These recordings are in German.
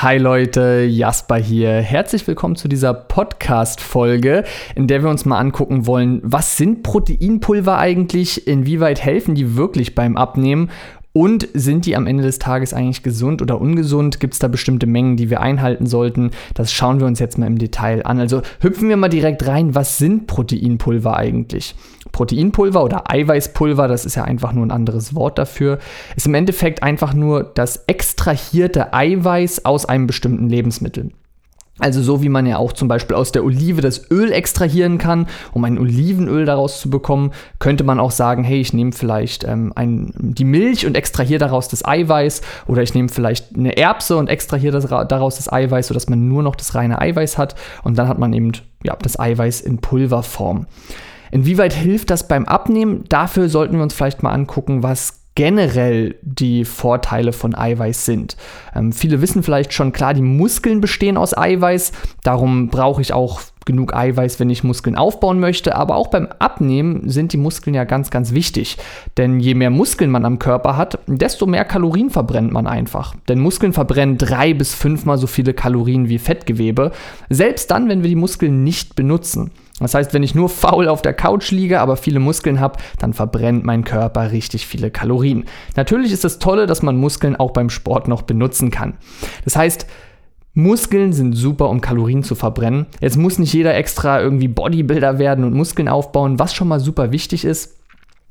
Hi Leute, Jasper hier. Herzlich willkommen zu dieser Podcast-Folge, in der wir uns mal angucken wollen, was sind Proteinpulver eigentlich, inwieweit helfen die wirklich beim Abnehmen und sind die am Ende des Tages eigentlich gesund oder ungesund? Gibt es da bestimmte Mengen, die wir einhalten sollten? Das schauen wir uns jetzt mal im Detail an. Also hüpfen wir mal direkt rein. Was sind Proteinpulver eigentlich? Proteinpulver oder Eiweißpulver, das ist ja einfach nur ein anderes Wort dafür, ist im Endeffekt einfach nur das extrahierte Eiweiß aus einem bestimmten Lebensmittel. Also so wie man ja auch zum Beispiel aus der Olive das Öl extrahieren kann, um ein Olivenöl daraus zu bekommen, könnte man auch sagen, hey, ich nehme vielleicht ähm, ein, die Milch und extrahiere daraus das Eiweiß oder ich nehme vielleicht eine Erbse und extrahiere das, daraus das Eiweiß, sodass man nur noch das reine Eiweiß hat und dann hat man eben ja, das Eiweiß in Pulverform. Inwieweit hilft das beim Abnehmen? Dafür sollten wir uns vielleicht mal angucken, was generell die Vorteile von Eiweiß sind. Ähm, viele wissen vielleicht schon klar, die Muskeln bestehen aus Eiweiß. Darum brauche ich auch genug Eiweiß, wenn ich Muskeln aufbauen möchte. Aber auch beim Abnehmen sind die Muskeln ja ganz, ganz wichtig. Denn je mehr Muskeln man am Körper hat, desto mehr Kalorien verbrennt man einfach. Denn Muskeln verbrennen drei bis fünfmal so viele Kalorien wie Fettgewebe. Selbst dann, wenn wir die Muskeln nicht benutzen. Das heißt, wenn ich nur faul auf der Couch liege, aber viele Muskeln habe, dann verbrennt mein Körper richtig viele Kalorien. Natürlich ist das Tolle, dass man Muskeln auch beim Sport noch benutzen kann. Das heißt, Muskeln sind super, um Kalorien zu verbrennen. Jetzt muss nicht jeder extra irgendwie Bodybuilder werden und Muskeln aufbauen. Was schon mal super wichtig ist,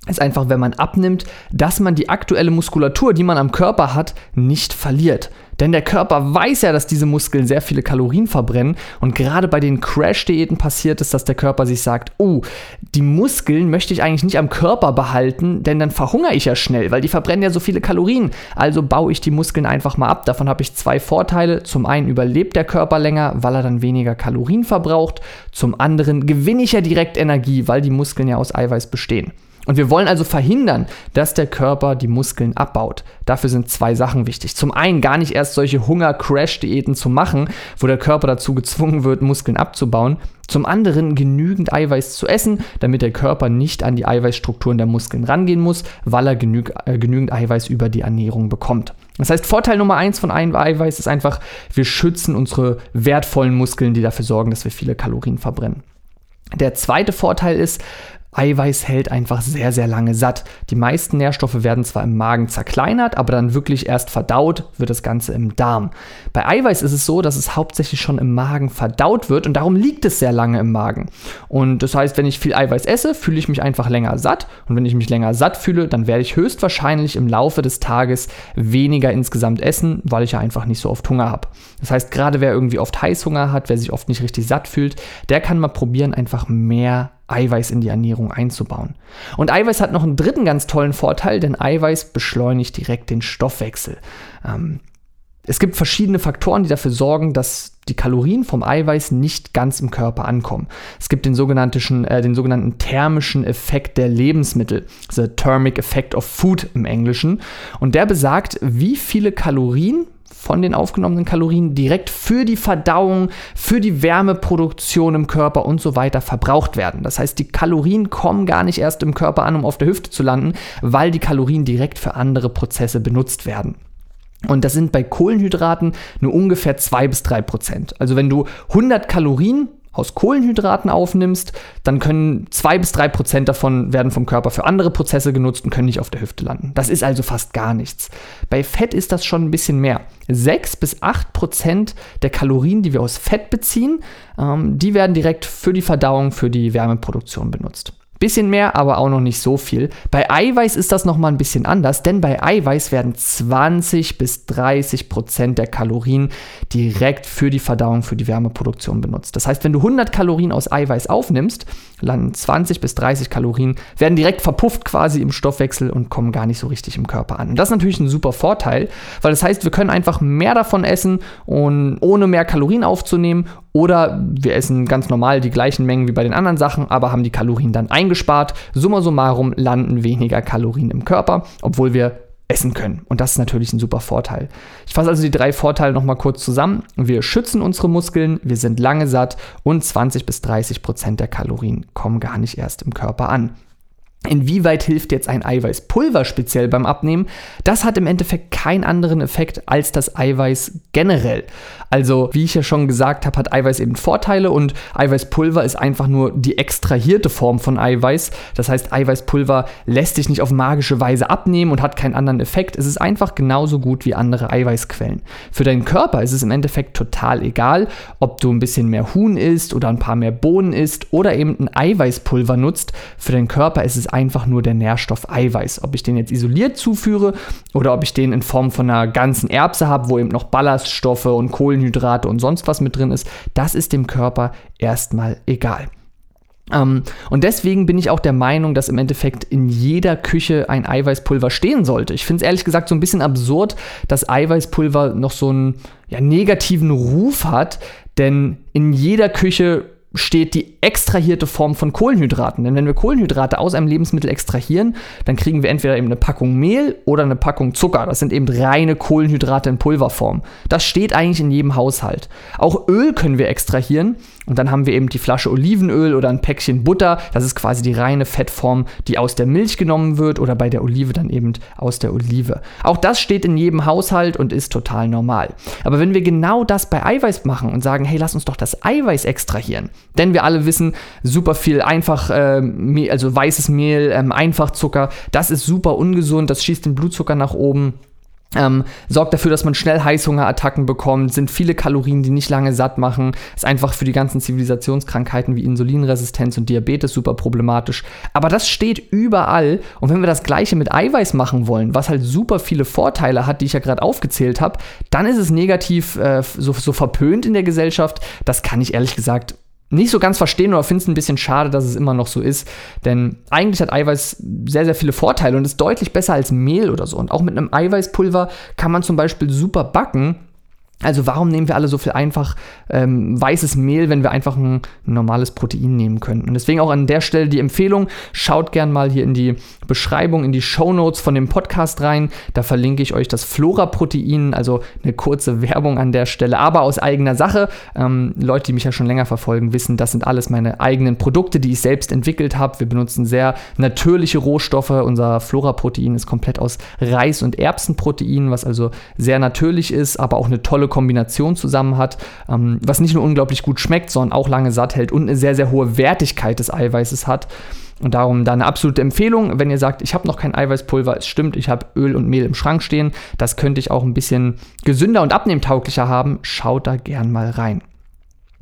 ist einfach, wenn man abnimmt, dass man die aktuelle Muskulatur, die man am Körper hat, nicht verliert. Denn der Körper weiß ja, dass diese Muskeln sehr viele Kalorien verbrennen. Und gerade bei den Crash-Diäten passiert es, dass der Körper sich sagt, oh, die Muskeln möchte ich eigentlich nicht am Körper behalten, denn dann verhungere ich ja schnell, weil die verbrennen ja so viele Kalorien. Also baue ich die Muskeln einfach mal ab. Davon habe ich zwei Vorteile. Zum einen überlebt der Körper länger, weil er dann weniger Kalorien verbraucht. Zum anderen gewinne ich ja direkt Energie, weil die Muskeln ja aus Eiweiß bestehen. Und wir wollen also verhindern, dass der Körper die Muskeln abbaut. Dafür sind zwei Sachen wichtig. Zum einen gar nicht erst solche Hunger-Crash-Diäten zu machen, wo der Körper dazu gezwungen wird, Muskeln abzubauen. Zum anderen genügend Eiweiß zu essen, damit der Körper nicht an die Eiweißstrukturen der Muskeln rangehen muss, weil er genüg, äh, genügend Eiweiß über die Ernährung bekommt. Das heißt, Vorteil Nummer eins von Eiweiß ist einfach, wir schützen unsere wertvollen Muskeln, die dafür sorgen, dass wir viele Kalorien verbrennen. Der zweite Vorteil ist, Eiweiß hält einfach sehr, sehr lange satt. Die meisten Nährstoffe werden zwar im Magen zerkleinert, aber dann wirklich erst verdaut wird das Ganze im Darm. Bei Eiweiß ist es so, dass es hauptsächlich schon im Magen verdaut wird und darum liegt es sehr lange im Magen. Und das heißt, wenn ich viel Eiweiß esse, fühle ich mich einfach länger satt. Und wenn ich mich länger satt fühle, dann werde ich höchstwahrscheinlich im Laufe des Tages weniger insgesamt essen, weil ich ja einfach nicht so oft Hunger habe. Das heißt, gerade wer irgendwie oft Heißhunger hat, wer sich oft nicht richtig satt fühlt, der kann mal probieren, einfach mehr Eiweiß in die Ernährung einzubauen. Und Eiweiß hat noch einen dritten ganz tollen Vorteil, denn Eiweiß beschleunigt direkt den Stoffwechsel. Ähm, es gibt verschiedene Faktoren, die dafür sorgen, dass die Kalorien vom Eiweiß nicht ganz im Körper ankommen. Es gibt den sogenannten, äh, den sogenannten thermischen Effekt der Lebensmittel, the thermic effect of food im Englischen. Und der besagt, wie viele Kalorien von den aufgenommenen Kalorien direkt für die Verdauung, für die Wärmeproduktion im Körper und so weiter verbraucht werden. Das heißt, die Kalorien kommen gar nicht erst im Körper an, um auf der Hüfte zu landen, weil die Kalorien direkt für andere Prozesse benutzt werden. Und das sind bei Kohlenhydraten nur ungefähr 2 bis 3 Prozent. Also wenn du 100 Kalorien aus Kohlenhydraten aufnimmst, dann können zwei bis drei Prozent davon werden vom Körper für andere Prozesse genutzt und können nicht auf der Hüfte landen. Das ist also fast gar nichts. Bei Fett ist das schon ein bisschen mehr. Sechs bis acht Prozent der Kalorien, die wir aus Fett beziehen, ähm, die werden direkt für die Verdauung, für die Wärmeproduktion benutzt. Bisschen mehr, aber auch noch nicht so viel. Bei Eiweiß ist das nochmal ein bisschen anders, denn bei Eiweiß werden 20 bis 30 Prozent der Kalorien direkt für die Verdauung, für die Wärmeproduktion benutzt. Das heißt, wenn du 100 Kalorien aus Eiweiß aufnimmst, landen 20 bis 30 Kalorien, werden direkt verpufft quasi im Stoffwechsel und kommen gar nicht so richtig im Körper an. Und das ist natürlich ein super Vorteil, weil das heißt, wir können einfach mehr davon essen und ohne mehr Kalorien aufzunehmen oder wir essen ganz normal die gleichen Mengen wie bei den anderen Sachen, aber haben die Kalorien dann eingespart. Summa summarum landen weniger Kalorien im Körper, obwohl wir essen können. Und das ist natürlich ein super Vorteil. Ich fasse also die drei Vorteile nochmal kurz zusammen. Wir schützen unsere Muskeln, wir sind lange satt und 20 bis 30 Prozent der Kalorien kommen gar nicht erst im Körper an. Inwieweit hilft jetzt ein Eiweißpulver speziell beim Abnehmen? Das hat im Endeffekt keinen anderen Effekt als das Eiweiß generell. Also, wie ich ja schon gesagt habe, hat Eiweiß eben Vorteile und Eiweißpulver ist einfach nur die extrahierte Form von Eiweiß. Das heißt, Eiweißpulver lässt sich nicht auf magische Weise abnehmen und hat keinen anderen Effekt. Es ist einfach genauso gut wie andere Eiweißquellen. Für deinen Körper ist es im Endeffekt total egal, ob du ein bisschen mehr Huhn isst oder ein paar mehr Bohnen isst oder eben ein Eiweißpulver nutzt. Für deinen Körper ist es einfach nur der Nährstoff Eiweiß. Ob ich den jetzt isoliert zuführe oder ob ich den in Form von einer ganzen Erbse habe, wo eben noch Ballaststoffe und Kohlenhydrate und sonst was mit drin ist, das ist dem Körper erstmal egal. Ähm, und deswegen bin ich auch der Meinung, dass im Endeffekt in jeder Küche ein Eiweißpulver stehen sollte. Ich finde es ehrlich gesagt so ein bisschen absurd, dass Eiweißpulver noch so einen ja, negativen Ruf hat, denn in jeder Küche steht die extrahierte Form von Kohlenhydraten. Denn wenn wir Kohlenhydrate aus einem Lebensmittel extrahieren, dann kriegen wir entweder eben eine Packung Mehl oder eine Packung Zucker. Das sind eben reine Kohlenhydrate in Pulverform. Das steht eigentlich in jedem Haushalt. Auch Öl können wir extrahieren und dann haben wir eben die Flasche Olivenöl oder ein Päckchen Butter. Das ist quasi die reine Fettform, die aus der Milch genommen wird oder bei der Olive dann eben aus der Olive. Auch das steht in jedem Haushalt und ist total normal. Aber wenn wir genau das bei Eiweiß machen und sagen, hey, lass uns doch das Eiweiß extrahieren, denn wir alle wissen, super viel einfach, äh, also weißes Mehl, ähm, Einfachzucker, das ist super ungesund, das schießt den Blutzucker nach oben. Ähm, sorgt dafür, dass man schnell Heißhungerattacken bekommt, sind viele Kalorien, die nicht lange satt machen, ist einfach für die ganzen Zivilisationskrankheiten wie Insulinresistenz und Diabetes super problematisch. Aber das steht überall und wenn wir das gleiche mit Eiweiß machen wollen, was halt super viele Vorteile hat, die ich ja gerade aufgezählt habe, dann ist es negativ äh, so, so verpönt in der Gesellschaft. Das kann ich ehrlich gesagt nicht so ganz verstehen oder finde es ein bisschen schade, dass es immer noch so ist. Denn eigentlich hat Eiweiß sehr, sehr viele Vorteile und ist deutlich besser als Mehl oder so. Und auch mit einem Eiweißpulver kann man zum Beispiel super backen also warum nehmen wir alle so viel einfach ähm, weißes Mehl, wenn wir einfach ein, normales Protein nehmen könnten? Und deswegen auch an der Stelle die Empfehlung, schaut gern mal hier in die Beschreibung, in die Show Notes von dem Podcast rein. Da verlinke ich euch das Flora-Protein, also eine kurze Werbung an der Stelle, aber aus eigener Sache. Ähm, Leute, die mich ja schon länger verfolgen, wissen, das sind alles meine eigenen Produkte, die ich selbst entwickelt habe. Wir benutzen sehr natürliche Rohstoffe. Unser Flora-Protein ist komplett aus Reis- und Erbsenprotein, was also sehr natürlich ist, aber auch eine tolle Kombination zusammen hat, ähm, was nicht nur unglaublich gut schmeckt, sondern auch lange satt hält und eine sehr, sehr hohe Wertigkeit des Eiweißes hat. Und darum da eine absolute Empfehlung, wenn ihr sagt, ich habe noch kein Eiweißpulver, es stimmt, ich habe Öl und Mehl im Schrank stehen, das könnte ich auch ein bisschen gesünder und abnehmtauglicher haben, schaut da gern mal rein.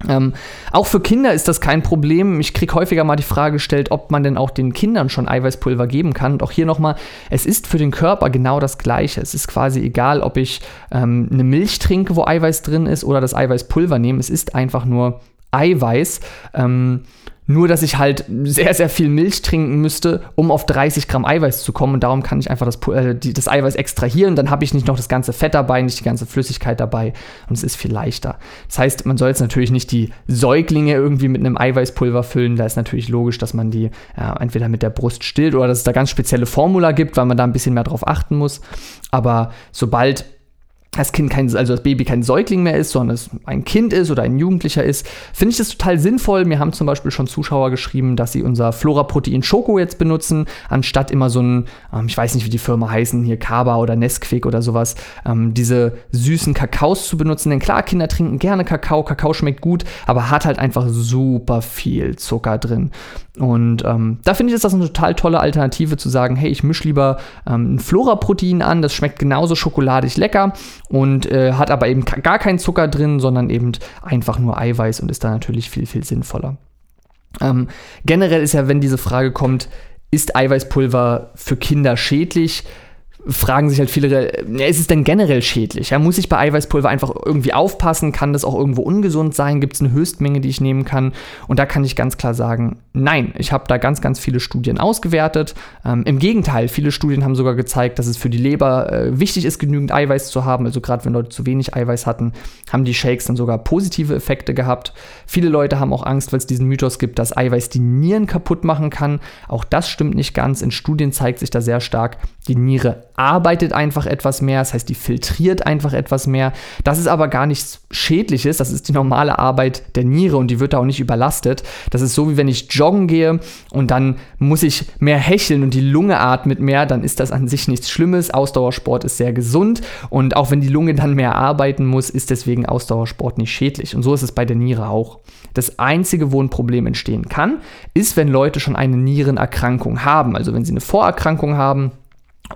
Ähm, auch für Kinder ist das kein Problem. Ich kriege häufiger mal die Frage gestellt, ob man denn auch den Kindern schon Eiweißpulver geben kann. Und auch hier nochmal, es ist für den Körper genau das Gleiche. Es ist quasi egal, ob ich ähm, eine Milch trinke, wo Eiweiß drin ist, oder das Eiweißpulver nehme. Es ist einfach nur Eiweiß. Ähm, nur, dass ich halt sehr, sehr viel Milch trinken müsste, um auf 30 Gramm Eiweiß zu kommen. Und darum kann ich einfach das, äh, die, das Eiweiß extrahieren. Dann habe ich nicht noch das ganze Fett dabei, nicht die ganze Flüssigkeit dabei. Und es ist viel leichter. Das heißt, man soll jetzt natürlich nicht die Säuglinge irgendwie mit einem Eiweißpulver füllen. Da ist natürlich logisch, dass man die äh, entweder mit der Brust stillt oder dass es da ganz spezielle Formula gibt, weil man da ein bisschen mehr drauf achten muss. Aber sobald das Kind kein, also das Baby kein Säugling mehr ist, sondern es ein Kind ist oder ein Jugendlicher ist, finde ich das total sinnvoll. Mir haben zum Beispiel schon Zuschauer geschrieben, dass sie unser Flora-Protein Schoko jetzt benutzen, anstatt immer so ein, ähm, ich weiß nicht, wie die Firma heißen, hier Kaba oder Nesquik oder sowas, ähm, diese süßen Kakaos zu benutzen. Denn klar, Kinder trinken gerne Kakao, Kakao schmeckt gut, aber hat halt einfach super viel Zucker drin. Und ähm, da finde ich, ist das eine total tolle Alternative zu sagen, hey, ich mische lieber ähm, ein Flora-Protein an, das schmeckt genauso schokoladig lecker und äh, hat aber eben gar keinen Zucker drin, sondern eben einfach nur Eiweiß und ist da natürlich viel, viel sinnvoller. Ähm, generell ist ja, wenn diese Frage kommt, ist Eiweißpulver für Kinder schädlich? Fragen sich halt viele, ja, ist es denn generell schädlich? Ja, muss ich bei Eiweißpulver einfach irgendwie aufpassen? Kann das auch irgendwo ungesund sein? Gibt es eine Höchstmenge, die ich nehmen kann? Und da kann ich ganz klar sagen, nein. Ich habe da ganz, ganz viele Studien ausgewertet. Ähm, Im Gegenteil, viele Studien haben sogar gezeigt, dass es für die Leber äh, wichtig ist, genügend Eiweiß zu haben. Also gerade wenn Leute zu wenig Eiweiß hatten, haben die Shakes dann sogar positive Effekte gehabt. Viele Leute haben auch Angst, weil es diesen Mythos gibt, dass Eiweiß die Nieren kaputt machen kann. Auch das stimmt nicht ganz. In Studien zeigt sich da sehr stark, die Niere arbeitet einfach etwas mehr, das heißt, die filtriert einfach etwas mehr. Das ist aber gar nichts Schädliches, das ist die normale Arbeit der Niere und die wird da auch nicht überlastet. Das ist so, wie wenn ich joggen gehe und dann muss ich mehr hecheln und die Lunge atmet mehr, dann ist das an sich nichts Schlimmes. Ausdauersport ist sehr gesund und auch wenn die Lunge dann mehr arbeiten muss, ist deswegen Ausdauersport nicht schädlich. Und so ist es bei der Niere auch. Das einzige, wo ein Problem entstehen kann, ist, wenn Leute schon eine Nierenerkrankung haben. Also wenn sie eine Vorerkrankung haben,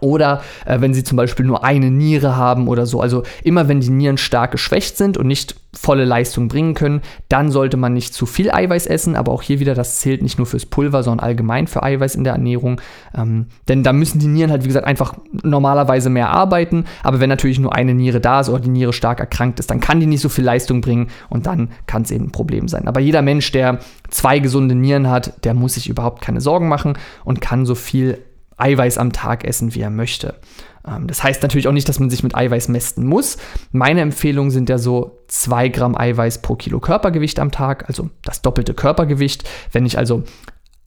oder äh, wenn sie zum Beispiel nur eine Niere haben oder so. Also immer wenn die Nieren stark geschwächt sind und nicht volle Leistung bringen können, dann sollte man nicht zu viel Eiweiß essen. Aber auch hier wieder, das zählt nicht nur fürs Pulver, sondern allgemein für Eiweiß in der Ernährung. Ähm, denn da müssen die Nieren halt, wie gesagt, einfach normalerweise mehr arbeiten. Aber wenn natürlich nur eine Niere da ist oder die Niere stark erkrankt ist, dann kann die nicht so viel Leistung bringen und dann kann es eben ein Problem sein. Aber jeder Mensch, der zwei gesunde Nieren hat, der muss sich überhaupt keine Sorgen machen und kann so viel Eiweiß am Tag essen, wie er möchte. Ähm, das heißt natürlich auch nicht, dass man sich mit Eiweiß mästen muss. Meine Empfehlungen sind ja so 2 Gramm Eiweiß pro Kilo Körpergewicht am Tag, also das doppelte Körpergewicht. Wenn ich also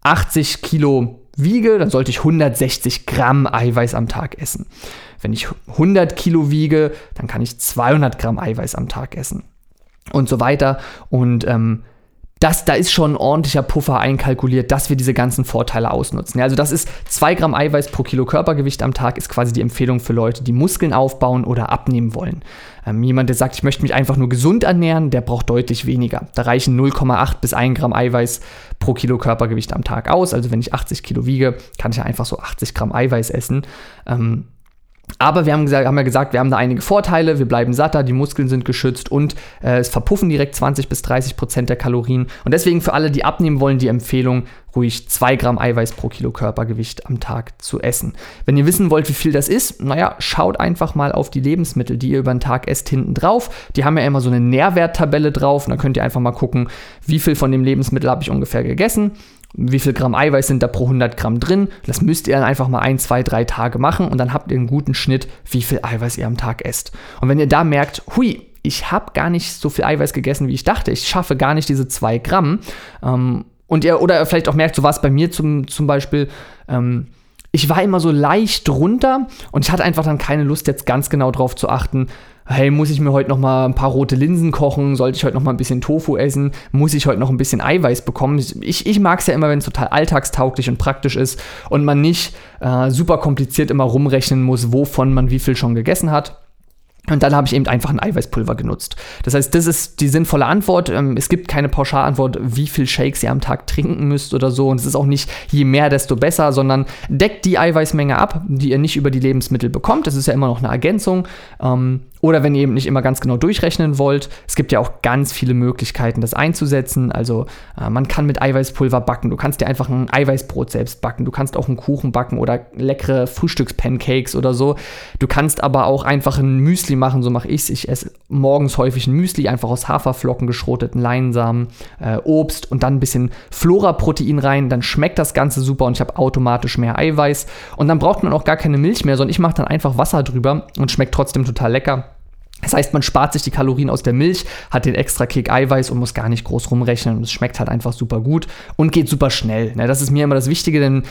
80 Kilo wiege, dann sollte ich 160 Gramm Eiweiß am Tag essen. Wenn ich 100 Kilo wiege, dann kann ich 200 Gramm Eiweiß am Tag essen. Und so weiter. Und ähm, das, da ist schon ein ordentlicher Puffer einkalkuliert, dass wir diese ganzen Vorteile ausnutzen. Ja, also das ist 2 Gramm Eiweiß pro Kilo Körpergewicht am Tag, ist quasi die Empfehlung für Leute, die Muskeln aufbauen oder abnehmen wollen. Ähm, jemand, der sagt, ich möchte mich einfach nur gesund ernähren, der braucht deutlich weniger. Da reichen 0,8 bis 1 Gramm Eiweiß pro Kilo Körpergewicht am Tag aus. Also wenn ich 80 Kilo wiege, kann ich ja einfach so 80 Gramm Eiweiß essen. Ähm, aber wir haben, gesagt, haben ja gesagt, wir haben da einige Vorteile, wir bleiben satter, die Muskeln sind geschützt und äh, es verpuffen direkt 20 bis 30 Prozent der Kalorien. Und deswegen für alle, die abnehmen wollen, die Empfehlung, ruhig 2 Gramm Eiweiß pro Kilo Körpergewicht am Tag zu essen. Wenn ihr wissen wollt, wie viel das ist, naja, schaut einfach mal auf die Lebensmittel, die ihr über den Tag esst, hinten drauf. Die haben ja immer so eine Nährwerttabelle drauf und dann könnt ihr einfach mal gucken, wie viel von dem Lebensmittel habe ich ungefähr gegessen wie viel Gramm Eiweiß sind da pro 100 Gramm drin. Das müsst ihr dann einfach mal ein, zwei, drei Tage machen und dann habt ihr einen guten Schnitt, wie viel Eiweiß ihr am Tag esst. Und wenn ihr da merkt, hui, ich habe gar nicht so viel Eiweiß gegessen, wie ich dachte, ich schaffe gar nicht diese zwei Gramm, ähm, und ihr, oder vielleicht auch merkt, so war es bei mir zum, zum Beispiel, ähm, ich war immer so leicht runter und ich hatte einfach dann keine Lust, jetzt ganz genau drauf zu achten, hey, muss ich mir heute noch mal ein paar rote Linsen kochen? Sollte ich heute noch mal ein bisschen Tofu essen? Muss ich heute noch ein bisschen Eiweiß bekommen? Ich, ich mag es ja immer, wenn es total alltagstauglich und praktisch ist und man nicht äh, super kompliziert immer rumrechnen muss, wovon man wie viel schon gegessen hat. Und dann habe ich eben einfach ein Eiweißpulver genutzt. Das heißt, das ist die sinnvolle Antwort. Ähm, es gibt keine Pauschalantwort, wie viel Shakes ihr am Tag trinken müsst oder so. Und es ist auch nicht je mehr, desto besser, sondern deckt die Eiweißmenge ab, die ihr nicht über die Lebensmittel bekommt. Das ist ja immer noch eine Ergänzung. Ähm, oder wenn ihr eben nicht immer ganz genau durchrechnen wollt, es gibt ja auch ganz viele Möglichkeiten, das einzusetzen. Also äh, man kann mit Eiweißpulver backen. Du kannst dir einfach ein Eiweißbrot selbst backen. Du kannst auch einen Kuchen backen oder leckere Frühstückspancakes oder so. Du kannst aber auch einfach ein Müsli machen. So mache ich es. Ich esse morgens häufig ein Müsli, einfach aus Haferflocken, geschroteten Leinsamen, äh, Obst und dann ein bisschen Flora-Protein rein. Dann schmeckt das Ganze super und ich habe automatisch mehr Eiweiß. Und dann braucht man auch gar keine Milch mehr, sondern ich mache dann einfach Wasser drüber und schmeckt trotzdem total lecker. Das heißt, man spart sich die Kalorien aus der Milch, hat den extra Kick Eiweiß und muss gar nicht groß rumrechnen. Und es schmeckt halt einfach super gut und geht super schnell. Ne? Das ist mir immer das Wichtige, denn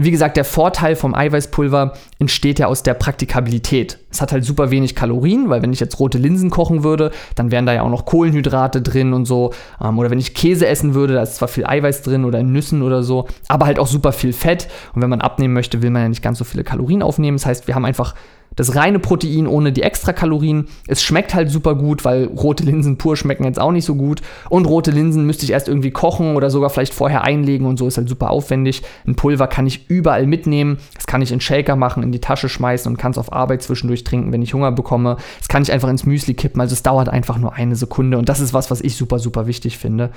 wie gesagt, der Vorteil vom Eiweißpulver entsteht ja aus der Praktikabilität. Es hat halt super wenig Kalorien, weil wenn ich jetzt rote Linsen kochen würde, dann wären da ja auch noch Kohlenhydrate drin und so. Ähm, oder wenn ich Käse essen würde, da ist zwar viel Eiweiß drin oder in Nüssen oder so, aber halt auch super viel Fett. Und wenn man abnehmen möchte, will man ja nicht ganz so viele Kalorien aufnehmen. Das heißt, wir haben einfach das reine Protein ohne die Extrakalorien. Es schmeckt halt super gut, weil rote Linsen pur schmecken jetzt auch nicht so gut. Und rote Linsen müsste ich erst irgendwie kochen oder sogar vielleicht vorher einlegen und so ist halt super aufwendig. Ein Pulver kann ich überall mitnehmen. Das kann ich in Shaker machen, in die Tasche schmeißen und kann es auf Arbeit zwischendurch trinken, wenn ich Hunger bekomme. Das kann ich einfach ins Müsli kippen. Also es dauert einfach nur eine Sekunde und das ist was, was ich super, super wichtig finde.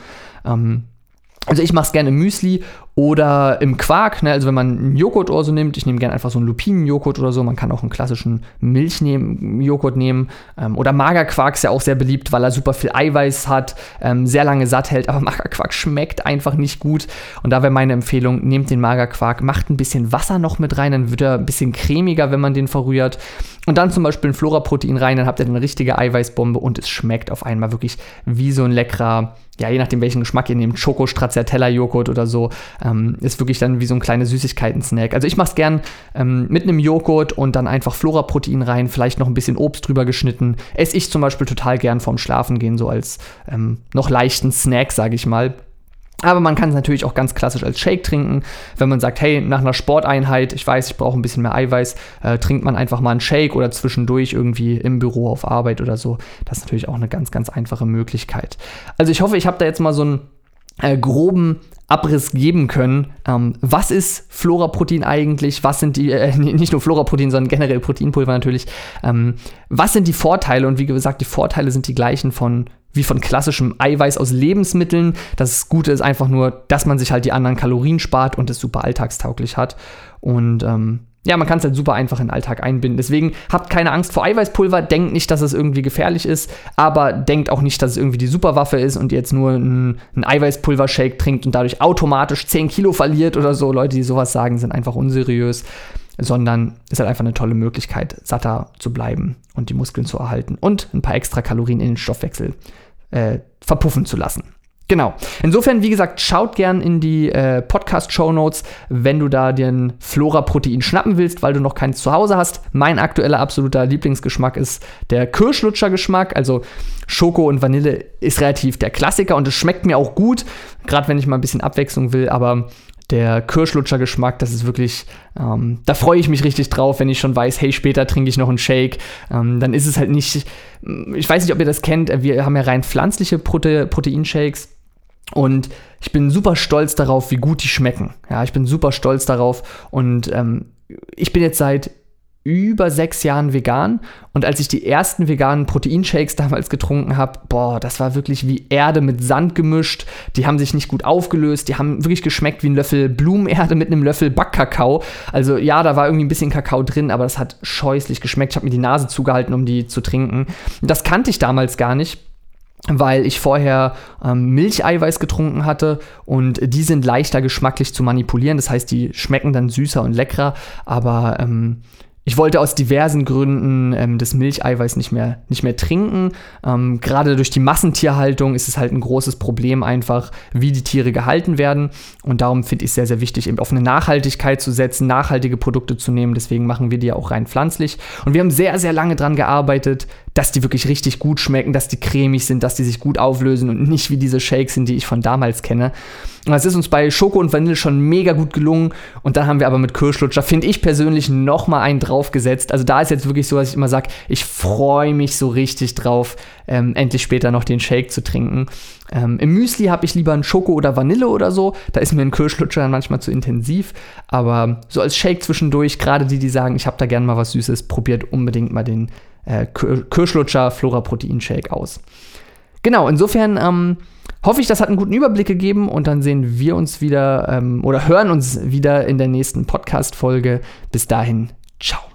Ähm, also ich mache es gerne im Müsli oder im Quark. Ne? Also wenn man einen Joghurt oder so nimmt, ich nehme gerne einfach so einen Lupinenjoghurt oder so. Man kann auch einen klassischen Milchjoghurt nehmen. Ähm, oder Magerquark ist ja auch sehr beliebt, weil er super viel Eiweiß hat, ähm, sehr lange satt hält. Aber Magerquark schmeckt einfach nicht gut. Und da wäre meine Empfehlung, nehmt den Magerquark, macht ein bisschen Wasser noch mit rein, dann wird er ein bisschen cremiger, wenn man den verrührt. Und dann zum Beispiel ein Flora-Protein rein, dann habt ihr eine richtige Eiweißbombe und es schmeckt auf einmal wirklich wie so ein leckerer ja, je nachdem welchen Geschmack ihr nehmt, Schoko, Stracciatella Joghurt oder so, ähm, ist wirklich dann wie so ein kleiner Süßigkeiten-Snack. Also ich mache es gern ähm, mit einem Joghurt und dann einfach Flora-Protein rein, vielleicht noch ein bisschen Obst drüber geschnitten. Esse ich zum Beispiel total gern vorm Schlafengehen, so als ähm, noch leichten Snack, sage ich mal. Aber man kann es natürlich auch ganz klassisch als Shake trinken. Wenn man sagt, hey, nach einer Sporteinheit, ich weiß, ich brauche ein bisschen mehr Eiweiß, äh, trinkt man einfach mal einen Shake oder zwischendurch irgendwie im Büro auf Arbeit oder so. Das ist natürlich auch eine ganz, ganz einfache Möglichkeit. Also ich hoffe, ich habe da jetzt mal so einen äh, groben Abriss geben können. Ähm, was ist Floraprotein eigentlich? Was sind die, äh, nicht nur Floraprotein, sondern generell Proteinpulver natürlich. Ähm, was sind die Vorteile? Und wie gesagt, die Vorteile sind die gleichen von wie von klassischem Eiweiß aus Lebensmitteln. Das Gute ist einfach nur, dass man sich halt die anderen Kalorien spart und es super alltagstauglich hat. Und ähm, ja, man kann es halt super einfach in den Alltag einbinden. Deswegen habt keine Angst vor Eiweißpulver, denkt nicht, dass es irgendwie gefährlich ist, aber denkt auch nicht, dass es irgendwie die Superwaffe ist und ihr jetzt nur einen, Eiweißpulver-Shake trinkt und dadurch automatisch 10 Kilo verliert oder so. Leute, die sowas sagen, sind einfach unseriös sondern ist halt einfach eine tolle Möglichkeit, satter zu bleiben und die Muskeln zu erhalten und ein paar extra Kalorien in den Stoffwechsel äh, verpuffen zu lassen. Genau. Insofern, wie gesagt, schaut gern in die äh, Podcast-Show Notes, wenn du da den Flora-Protein schnappen willst, weil du noch keins zu Hause hast. Mein aktueller absoluter Lieblingsgeschmack ist der Kirschlutscher-Geschmack. Also Schoko und Vanille ist relativ der Klassiker und es schmeckt mir auch gut, gerade wenn ich mal ein bisschen Abwechslung will. Aber der Kirschlutscher-Geschmack, das ist wirklich, ähm, da freue ich mich richtig drauf, wenn ich schon weiß, hey, später trinke ich noch einen Shake. Ähm, dann ist es halt nicht, ich weiß nicht, ob ihr das kennt, wir haben ja rein pflanzliche Prote Proteinshakes. Und ich bin super stolz darauf, wie gut die schmecken. Ja, ich bin super stolz darauf. Und ähm, ich bin jetzt seit über sechs Jahren vegan und als ich die ersten veganen Proteinshakes damals getrunken habe, boah, das war wirklich wie Erde mit Sand gemischt. Die haben sich nicht gut aufgelöst, die haben wirklich geschmeckt wie ein Löffel Blumenerde mit einem Löffel Backkakao. Also ja, da war irgendwie ein bisschen Kakao drin, aber das hat scheußlich geschmeckt. Ich habe mir die Nase zugehalten, um die zu trinken. Das kannte ich damals gar nicht weil ich vorher ähm, Milcheiweiß getrunken hatte und die sind leichter geschmacklich zu manipulieren. Das heißt, die schmecken dann süßer und leckerer, aber ähm, ich wollte aus diversen Gründen ähm, das Milcheiweiß nicht mehr, nicht mehr trinken. Ähm, Gerade durch die Massentierhaltung ist es halt ein großes Problem einfach, wie die Tiere gehalten werden. Und darum finde ich es sehr, sehr wichtig, eben auf eine Nachhaltigkeit zu setzen, nachhaltige Produkte zu nehmen. Deswegen machen wir die ja auch rein pflanzlich. Und wir haben sehr, sehr lange daran gearbeitet, dass die wirklich richtig gut schmecken, dass die cremig sind, dass die sich gut auflösen und nicht wie diese Shakes sind, die ich von damals kenne. Und das ist uns bei Schoko und Vanille schon mega gut gelungen. Und dann haben wir aber mit Kirschlutscher, finde ich persönlich, nochmal einen draufgesetzt. Also da ist jetzt wirklich so, dass ich immer sage, ich freue mich so richtig drauf, ähm, endlich später noch den Shake zu trinken. Ähm, Im Müsli habe ich lieber einen Schoko oder Vanille oder so. Da ist mir ein Kirschlutscher dann manchmal zu intensiv. Aber so als Shake zwischendurch, gerade die, die sagen, ich habe da gerne mal was Süßes, probiert unbedingt mal den äh, Kirschlutscher Flora Protein Shake aus. Genau, insofern ähm, hoffe ich, das hat einen guten Überblick gegeben und dann sehen wir uns wieder ähm, oder hören uns wieder in der nächsten Podcast-Folge. Bis dahin, ciao.